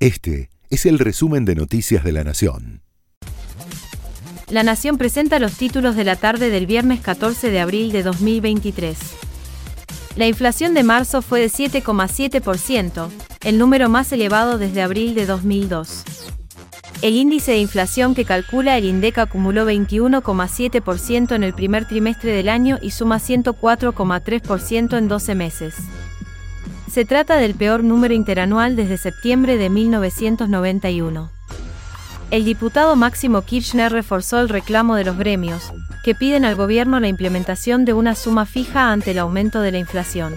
Este es el resumen de Noticias de la Nación. La Nación presenta los títulos de la tarde del viernes 14 de abril de 2023. La inflación de marzo fue de 7,7%, el número más elevado desde abril de 2002. El índice de inflación que calcula el INDEC acumuló 21,7% en el primer trimestre del año y suma 104,3% en 12 meses. Se trata del peor número interanual desde septiembre de 1991. El diputado Máximo Kirchner reforzó el reclamo de los gremios, que piden al gobierno la implementación de una suma fija ante el aumento de la inflación.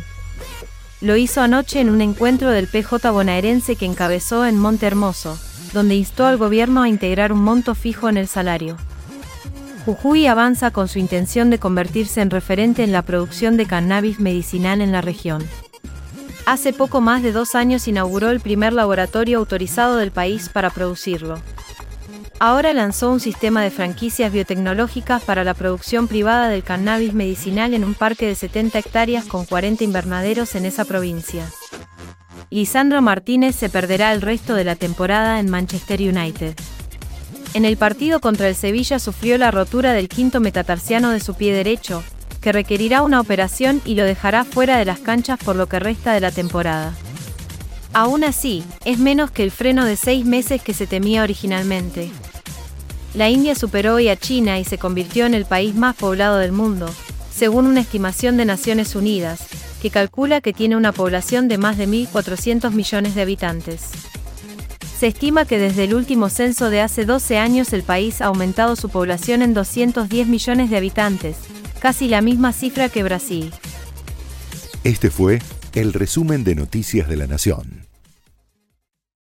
Lo hizo anoche en un encuentro del PJ bonaerense que encabezó en Monte Hermoso, donde instó al gobierno a integrar un monto fijo en el salario. Jujuy avanza con su intención de convertirse en referente en la producción de cannabis medicinal en la región. Hace poco más de dos años inauguró el primer laboratorio autorizado del país para producirlo. Ahora lanzó un sistema de franquicias biotecnológicas para la producción privada del cannabis medicinal en un parque de 70 hectáreas con 40 invernaderos en esa provincia. Lisandro Martínez se perderá el resto de la temporada en Manchester United. En el partido contra el Sevilla sufrió la rotura del quinto metatarsiano de su pie derecho, que requerirá una operación y lo dejará fuera de las canchas por lo que resta de la temporada. Aún así, es menos que el freno de seis meses que se temía originalmente. La India superó hoy a China y se convirtió en el país más poblado del mundo, según una estimación de Naciones Unidas, que calcula que tiene una población de más de 1.400 millones de habitantes. Se estima que desde el último censo de hace 12 años el país ha aumentado su población en 210 millones de habitantes, casi la misma cifra que Brasil. Este fue el resumen de Noticias de la Nación.